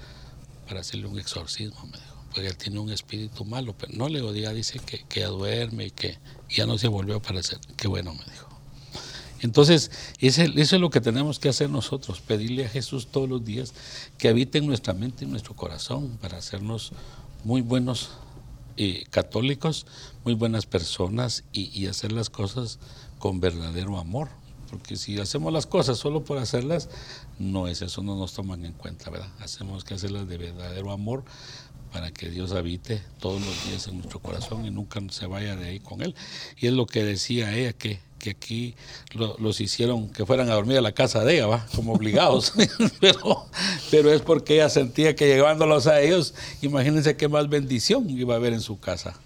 para hacerle un exorcismo, me dijo. Porque él tiene un espíritu malo, pero no le diga, dice que, que ya duerme y que ya no se volvió a aparecer. Qué bueno, me dijo. Entonces, eso es lo que tenemos que hacer nosotros, pedirle a Jesús todos los días que habite en nuestra mente y nuestro corazón para hacernos muy buenos eh, católicos, muy buenas personas y, y hacer las cosas con verdadero amor, porque si hacemos las cosas solo por hacerlas, no es eso, no nos toman en cuenta, ¿verdad? Hacemos que hacerlas de verdadero amor para que Dios habite todos los días en nuestro corazón y nunca se vaya de ahí con Él. Y es lo que decía ella, que, que aquí los hicieron que fueran a dormir a la casa de ella, ¿va? como obligados. pero, pero es porque ella sentía que llevándolos a ellos, imagínense qué más bendición iba a haber en su casa.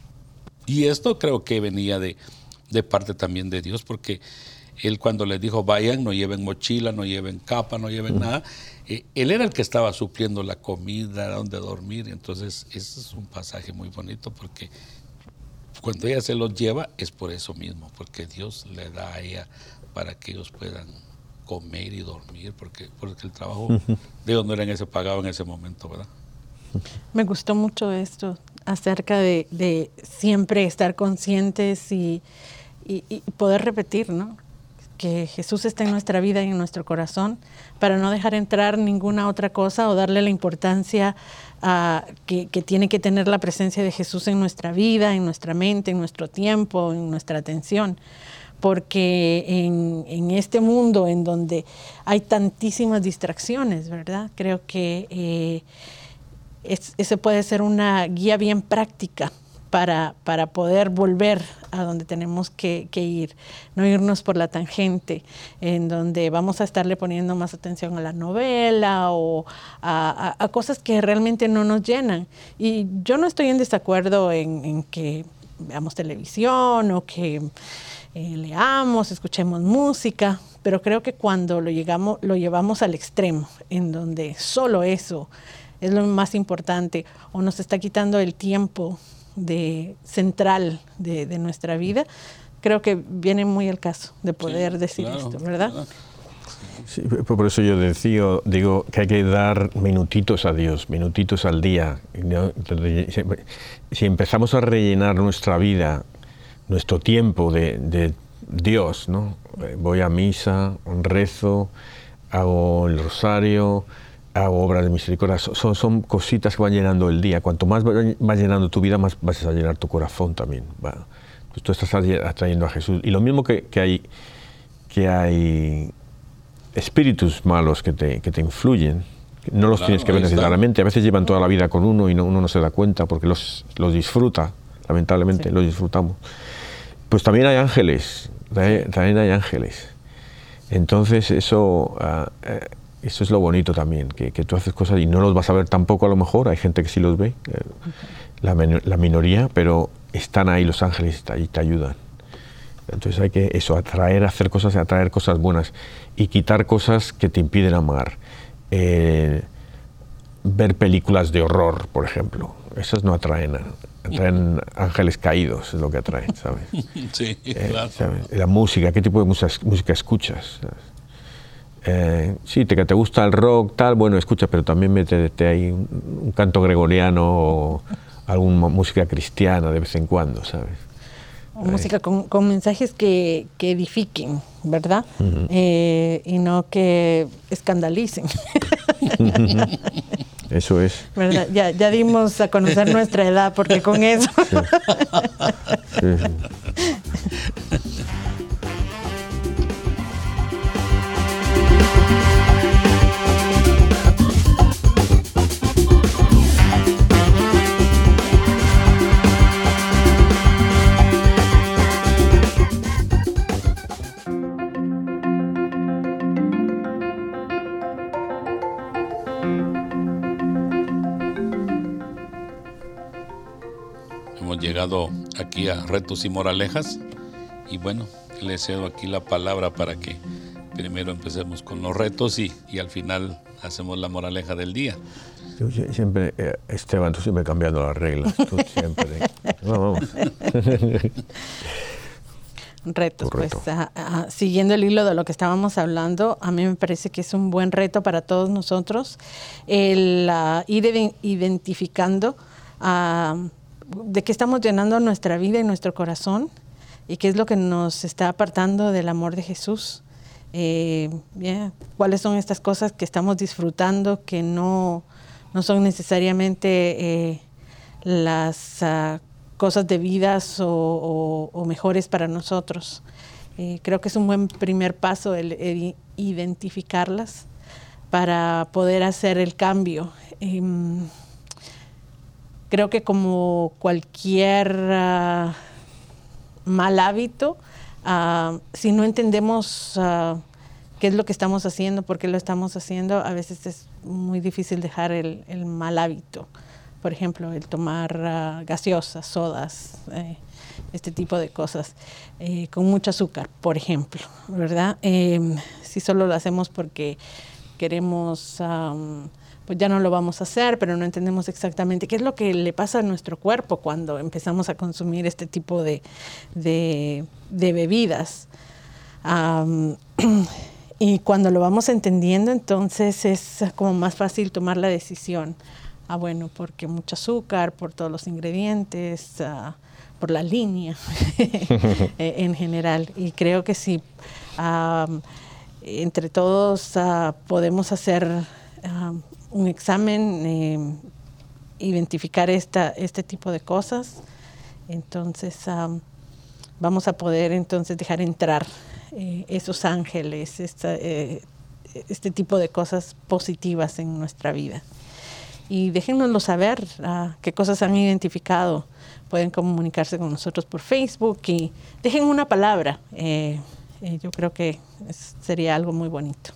Y esto creo que venía de, de parte también de Dios, porque él cuando les dijo, vayan, no lleven mochila, no lleven capa, no lleven nada, eh, él era el que estaba supliendo la comida, donde dormir. Entonces, ese es un pasaje muy bonito porque cuando ella se los lleva es por eso mismo, porque Dios le da a ella para que ellos puedan comer y dormir, porque, porque el trabajo de ellos no era en ese pagado en ese momento, ¿verdad? Me gustó mucho esto acerca de, siempre estar conscientes y, y, poder repetir, ¿no? Que Jesús está en nuestra vida y en nuestro corazón, para no dejar entrar ninguna otra cosa o darle la importancia que, tiene que tener la presencia de Jesús en nuestra vida, en nuestra mente, en nuestro tiempo, en nuestra atención. Porque en, este mundo en donde hay tantísimas distracciones, ¿verdad? Creo que eh, ese puede ser una guía bien práctica para, para poder volver a donde tenemos que, ir, no irnos por la tangente, en donde vamos a estarle poniendo más atención a la novela o a, cosas que realmente no nos llenan. Y yo no estoy en desacuerdo en, que veamos televisión o que eh, leamos, escuchemos música, pero creo que cuando lo, llegamos, lo llevamos al extremo, en donde solo eso es lo más importante o nos está quitando el tiempo de central de, nuestra vida, creo que viene muy el caso de poder decir esto, ¿verdad? por eso yo decía, digo que hay que dar minutitos a Dios, minutitos al día. Si empezamos a rellenar nuestra vida, nuestro tiempo de, Dios, ¿no? Voy a misa, rezo, hago el rosario, hago obras de misericordia, son, son cositas que van llenando el día. Cuanto más vas llenando tu vida, más vas a llenar tu corazón también. Pues tú estás atrayendo a Jesús. Y lo mismo que, que hay, que hay espíritus malos que te, que te influyen, no los tienes que ver necesariamente, a veces llevan toda la vida con uno y uno no se da cuenta porque los, los disfruta, lamentablemente los disfrutamos. Pues también hay ángeles, también hay ángeles. Entonces eso... Eh, eso es lo bonito también, que, tú haces cosas y no los vas a ver tampoco a lo mejor, hay gente que sí los ve, eh, la, la, minoría, pero están ahí los ángeles y te, ayudan. Entonces hay que eso, atraer, hacer cosas, atraer cosas buenas y quitar cosas que te impiden amar. Eh, ver películas de horror, por ejemplo, esas no atraen, atraen ángeles caídos, es lo que atraen, ¿sabes? Sí, eh, claro. La música, ¿qué tipo de música, música escuchas? Eh, sí, te, que te gusta el rock, tal, bueno, escucha, pero también métete ahí un, canto gregoriano o alguna música cristiana de vez en cuando, ¿sabes? Música con, mensajes que, edifiquen, ¿verdad? Eh, y no que escandalicen. Eso es. ¿Verdad? Ya, ya dimos a conocer nuestra edad, porque con eso. aquí a Retos y Moralejas. Y bueno, le cedo aquí la palabra para que primero empecemos con los retos y, y al final hacemos la moraleja del día. Yo siempre, eh, Esteban, tú siempre cambiando las reglas, tú siempre. vamos. Retos, pues siguiendo el hilo de lo que estábamos hablando, a mí me parece que es un buen reto para todos nosotros el ir identificando a de qué estamos llenando nuestra vida y nuestro corazón y qué es lo que nos está apartando del amor de Jesús. Eh, ¿Cuáles son estas cosas que estamos disfrutando que no, no son necesariamente eh, las uh, cosas debidas o, o, mejores para nosotros? Eh, creo que es un buen primer paso el, identificarlas para poder hacer el cambio. Em, Creo que como cualquier ah, mal hábito, ah, si no entendemos ah, qué es lo que estamos haciendo, por qué lo estamos haciendo, a veces es muy difícil dejar el, mal hábito. Por ejemplo, el tomar gaseosas, sodas, eh, este tipo de cosas, eh, con mucho azúcar, por ejemplo, ¿verdad? Em, si solo lo hacemos porque queremos pues ya no lo vamos a hacer, pero no entendemos exactamente qué es lo que le pasa a nuestro cuerpo cuando empezamos a consumir este tipo de, bebidas. y cuando lo vamos entendiendo, entonces es como más fácil tomar la decisión. Ah, bueno, porque mucho azúcar, por todos los ingredientes, ah, por la línea e, en general. Y creo que si entre todos ah, podemos hacer un examen, eh, identificar esta, este tipo de cosas. Entonces vamos a poder entonces dejar entrar eh, esos ángeles, esta, eh, este tipo de cosas positivas en nuestra vida. y déjennoslo saber, ah, qué cosas han identificado. Pueden comunicarse con nosotros por Facebook y dejen una palabra. Eh, yo creo que sería algo muy bonito.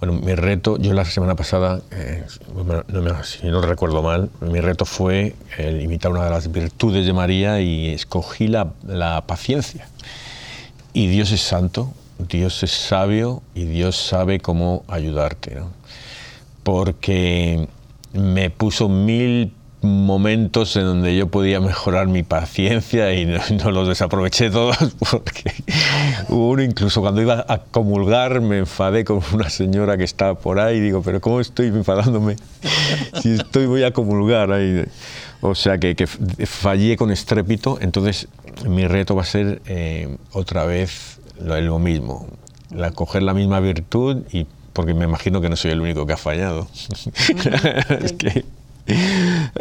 Bueno, mi reto, yo la semana pasada, eh, si no recuerdo mal, mi reto fue imitar una de las virtudes de María y escogí la, la paciencia. Y Dios es santo, Dios es sabio y Dios sabe cómo ayudarte. ¿no? Porque me puso mil momentos en donde yo podía mejorar mi paciencia y no, los desaproveché todos porque uno incluso cuando iba a comulgar me enfadé con una señora que estaba por ahí y digo, pero ¿cómo estoy enfadándome si estoy voy a comulgar ahí? O sea que, fallé con estrépito, entonces mi reto va a ser eh, otra vez lo, mismo, la, coger la misma virtud y porque me imagino que no soy el único que ha fallado. es que,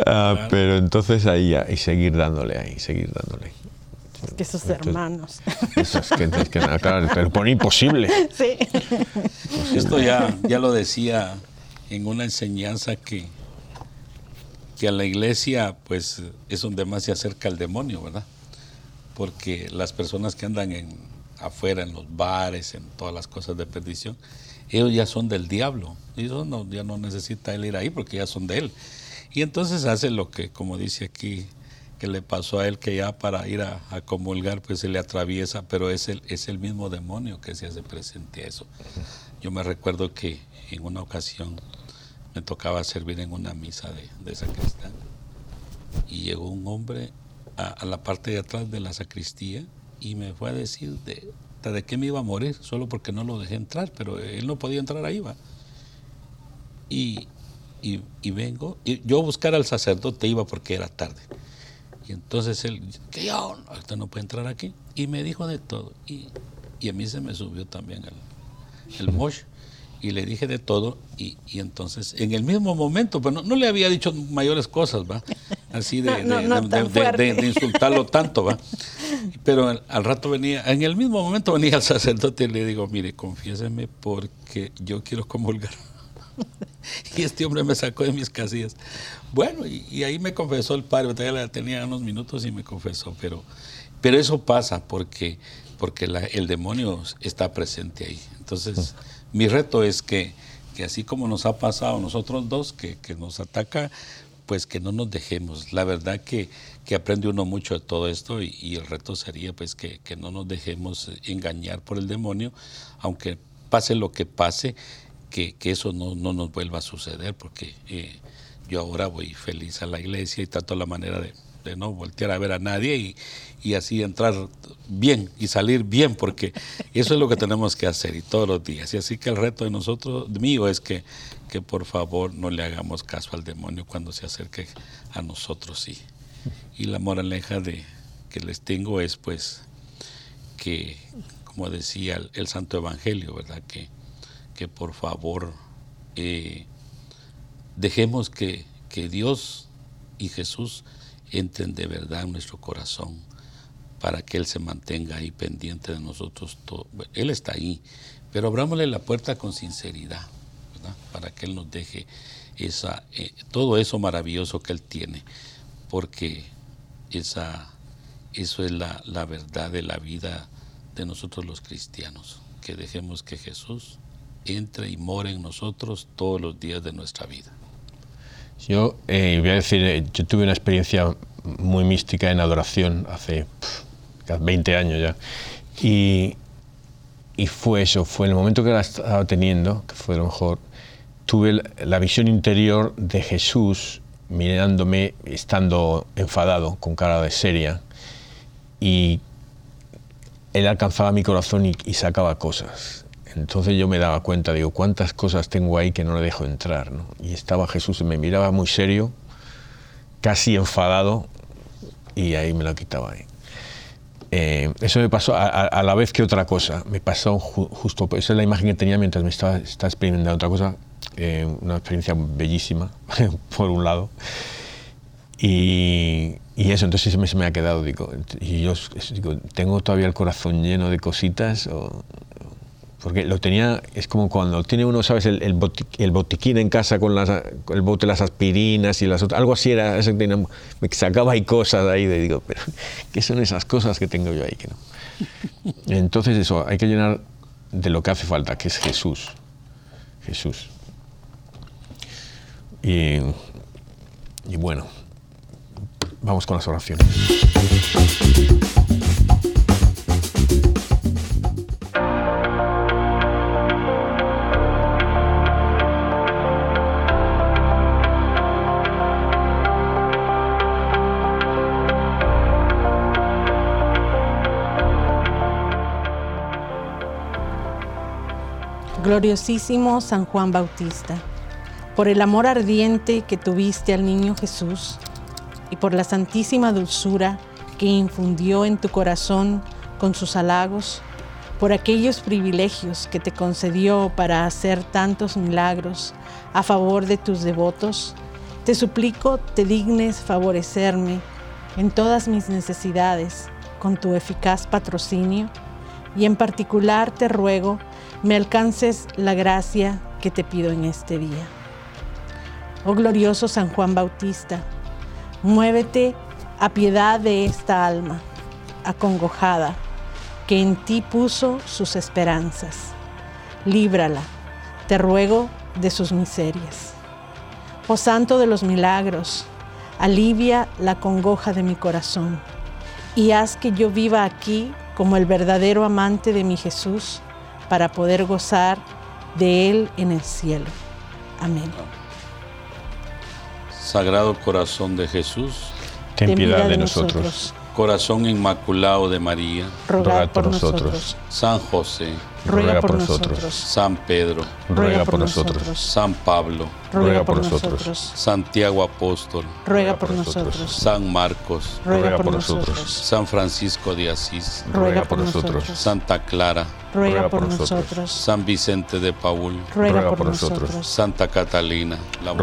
Ah, pero entonces ahí, y seguir dándole ahí, seguir dándole. Es que esos hermanos. Eso es que, que, claro, te lo pone imposible. Sí. Esto ya, ya lo decía en una enseñanza que, que a la iglesia pues es donde más se acerca el demonio, ¿verdad? Porque las personas que andan en, afuera, en los bares, en todas las cosas de perdición, ellos ya son del diablo. Y eso no, ya no necesita él ir ahí porque ya son de él. Y entonces hace lo que, como dice aquí, que le pasó a él, que ya para ir a, comulgar, pues se le atraviesa, pero es el, es el mismo demonio que se hace presente a eso. Yo me recuerdo que en una ocasión me tocaba servir en una misa de, de sacristán y llegó un hombre a, la parte de atrás de la sacristía y me fue a decir de, de qué me iba a morir, solo porque no lo dejé entrar, pero él no podía entrar ahí, va. Y, y, vengo, y yo a buscar al sacerdote iba porque era tarde. Y entonces él, que yo, ahorita no puede entrar aquí. Y me dijo de todo. Y, y a mí se me subió también el, el mosh. Y le dije de todo. Y, y entonces, en el mismo momento, pero no, le había dicho mayores cosas, ¿va? Así de, de, insultarlo tanto, ¿va? Pero al, al, rato venía, en el mismo momento venía el sacerdote y le digo, mire, confiéseme porque yo quiero comulgar. y este hombre me sacó de mis casillas. Bueno, y, ahí me confesó el padre, todavía tenía unos minutos y me confesó, pero, pero eso pasa porque, porque el demonio está presente ahí. Entonces, mi reto es que, que así como nos ha pasado a nosotros dos, que, que nos ataca, pues que no nos dejemos. La verdad que, que aprende uno mucho de todo esto y, y el reto sería pues que, que, no nos dejemos engañar por el demonio, aunque pase lo que pase, que, eso no, nos vuelva a suceder, porque eh, yo ahora voy feliz a la iglesia y trato la manera de, no voltear a ver a nadie y, y, así entrar bien y salir bien, porque eso es lo que tenemos que hacer y todos los días. Y así que el reto de nosotros, mío, es que, que por favor no le hagamos caso al demonio cuando se acerque a nosotros. Y, y la moraleja de, que les tengo es pues que, como decía el, el Santo Evangelio, ¿verdad? Que, que por favor eh, dejemos que, Dios y Jesús entren de verdad en nuestro corazón para que Él se mantenga ahí pendiente de nosotros. Él está ahí, pero abrámosle la puerta con sinceridad, para que Él nos deje esa, eh, todo eso maravilloso que Él tiene, porque esa, eso es la, la verdad de la vida de nosotros los cristianos, que dejemos que Jesús entre y more en nosotros todos los días de nuestra vida. Yo eh, voy a decir, eh, yo tuve una experiencia muy mística en adoración hace 20 años ya. Y, y, fue eso, fue el momento que la estaba teniendo, que fue lo mejor, tuve la visión interior de Jesús mirándome, estando enfadado, con cara de seria, y él alcanzaba mi corazón y, y sacaba cosas. Entonces yo me daba cuenta, digo, cuántas cosas tengo ahí que no le dejo entrar. ¿no? Y estaba Jesús, me miraba muy serio, casi enfadado, y ahí me lo quitaba ahí. Eh, eso me pasó a, la vez que otra cosa. Me pasó justo, esa es la imagen que tenía mientras me estaba, estaba experimentando otra cosa, eh, una experiencia bellísima, por un lado. Y, eso, entonces se me, ha quedado, digo, y yo digo, ¿tengo todavía el corazón lleno de cositas? Porque lo tenía, es como cuando tiene uno, ¿sabes? El, el, botiquín en casa con, las, el bote de las aspirinas y las otras, algo así era, me sacaba ahí cosas ahí, de, digo, pero ¿qué son esas cosas que tengo yo ahí? Que no? Entonces eso, hay que llenar de lo que hace falta, que es Jesús. Jesús. Y, y bueno, vamos con las oraciones. Gloriosísimo San Juan Bautista, por el amor ardiente que tuviste al niño Jesús y por la santísima dulzura que infundió en tu corazón con sus halagos, por aquellos privilegios que te concedió para hacer tantos milagros a favor de tus devotos, te suplico te dignes favorecerme en todas mis necesidades con tu eficaz patrocinio y en particular te ruego me alcances la gracia que te pido en este día. Oh glorioso San Juan Bautista, muévete a piedad de esta alma, acongojada, que en ti puso sus esperanzas. Líbrala, te ruego, de sus miserias. Oh Santo de los milagros, alivia la congoja de mi corazón y haz que yo viva aquí como el verdadero amante de mi Jesús para poder gozar de Él en el cielo. Amén. Sagrado Corazón de Jesús, ten piedad de nosotros. Corazón Inmaculado de María, ruega por nosotros. San José, ruega por nosotros. San Pedro, ruega por nosotros. San Pablo, ruega por nosotros. Santiago Apóstol, ruega por nosotros. San Marcos, ruega por nosotros. San Francisco de Asís, ruega por nosotros. Santa Clara, ruega por nosotros. San Vicente de Paul, ruega por nosotros. Santa Catalina, la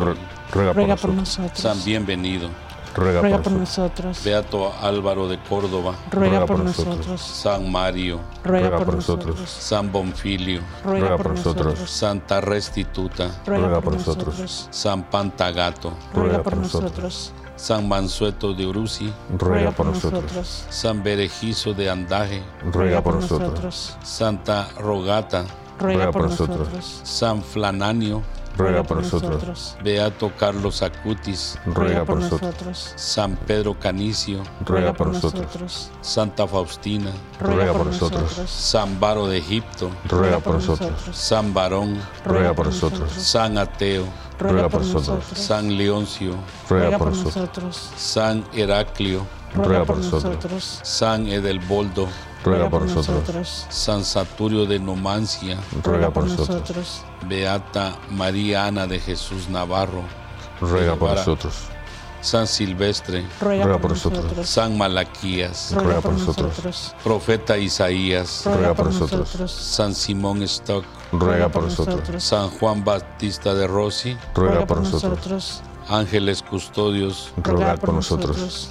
ruega por nosotros. San Bienvenido, ruega, por, nosotros. Beato Álvaro de Córdoba, ruega, por, nosotros. San Mario, ruega, por nosotros. San Bonfilio, ruega por nosotros. Santa Restituta, ruega por nosotros. San Pantagato, ruega por nosotros. San Mansueto de Uruzi, ruega por nosotros. San Berejizo de Andaje, ruega por nosotros. Santa Rogata, ruega por nosotros. San Flananio, ruega por nosotros. Beato Carlos Acutis, ruega por nosotros. San Pedro Canicio, ruega por nosotros. Santa Faustina, ruega por nosotros. San Baro de Egipto, ruega por nosotros. San Barón, ruega por nosotros. San Ateo, ruega por nosotros. San Leoncio, ruega por nosotros. San Heraclio, ruega por nosotros. San Edelboldo, ruega por nosotros. San Saturio de Numancia, ruega por nosotros. Beata María Ana de Jesús Navarro, ruega por nosotros. San Silvestre, ruega por nosotros. San Malaquías, ruega por nosotros. Profeta Isaías, ruega por nosotros. San Simón Stock, ruega por nosotros. San Juan Bautista de Rossi, ruega por nosotros. Ángeles custodios, ruega por nosotros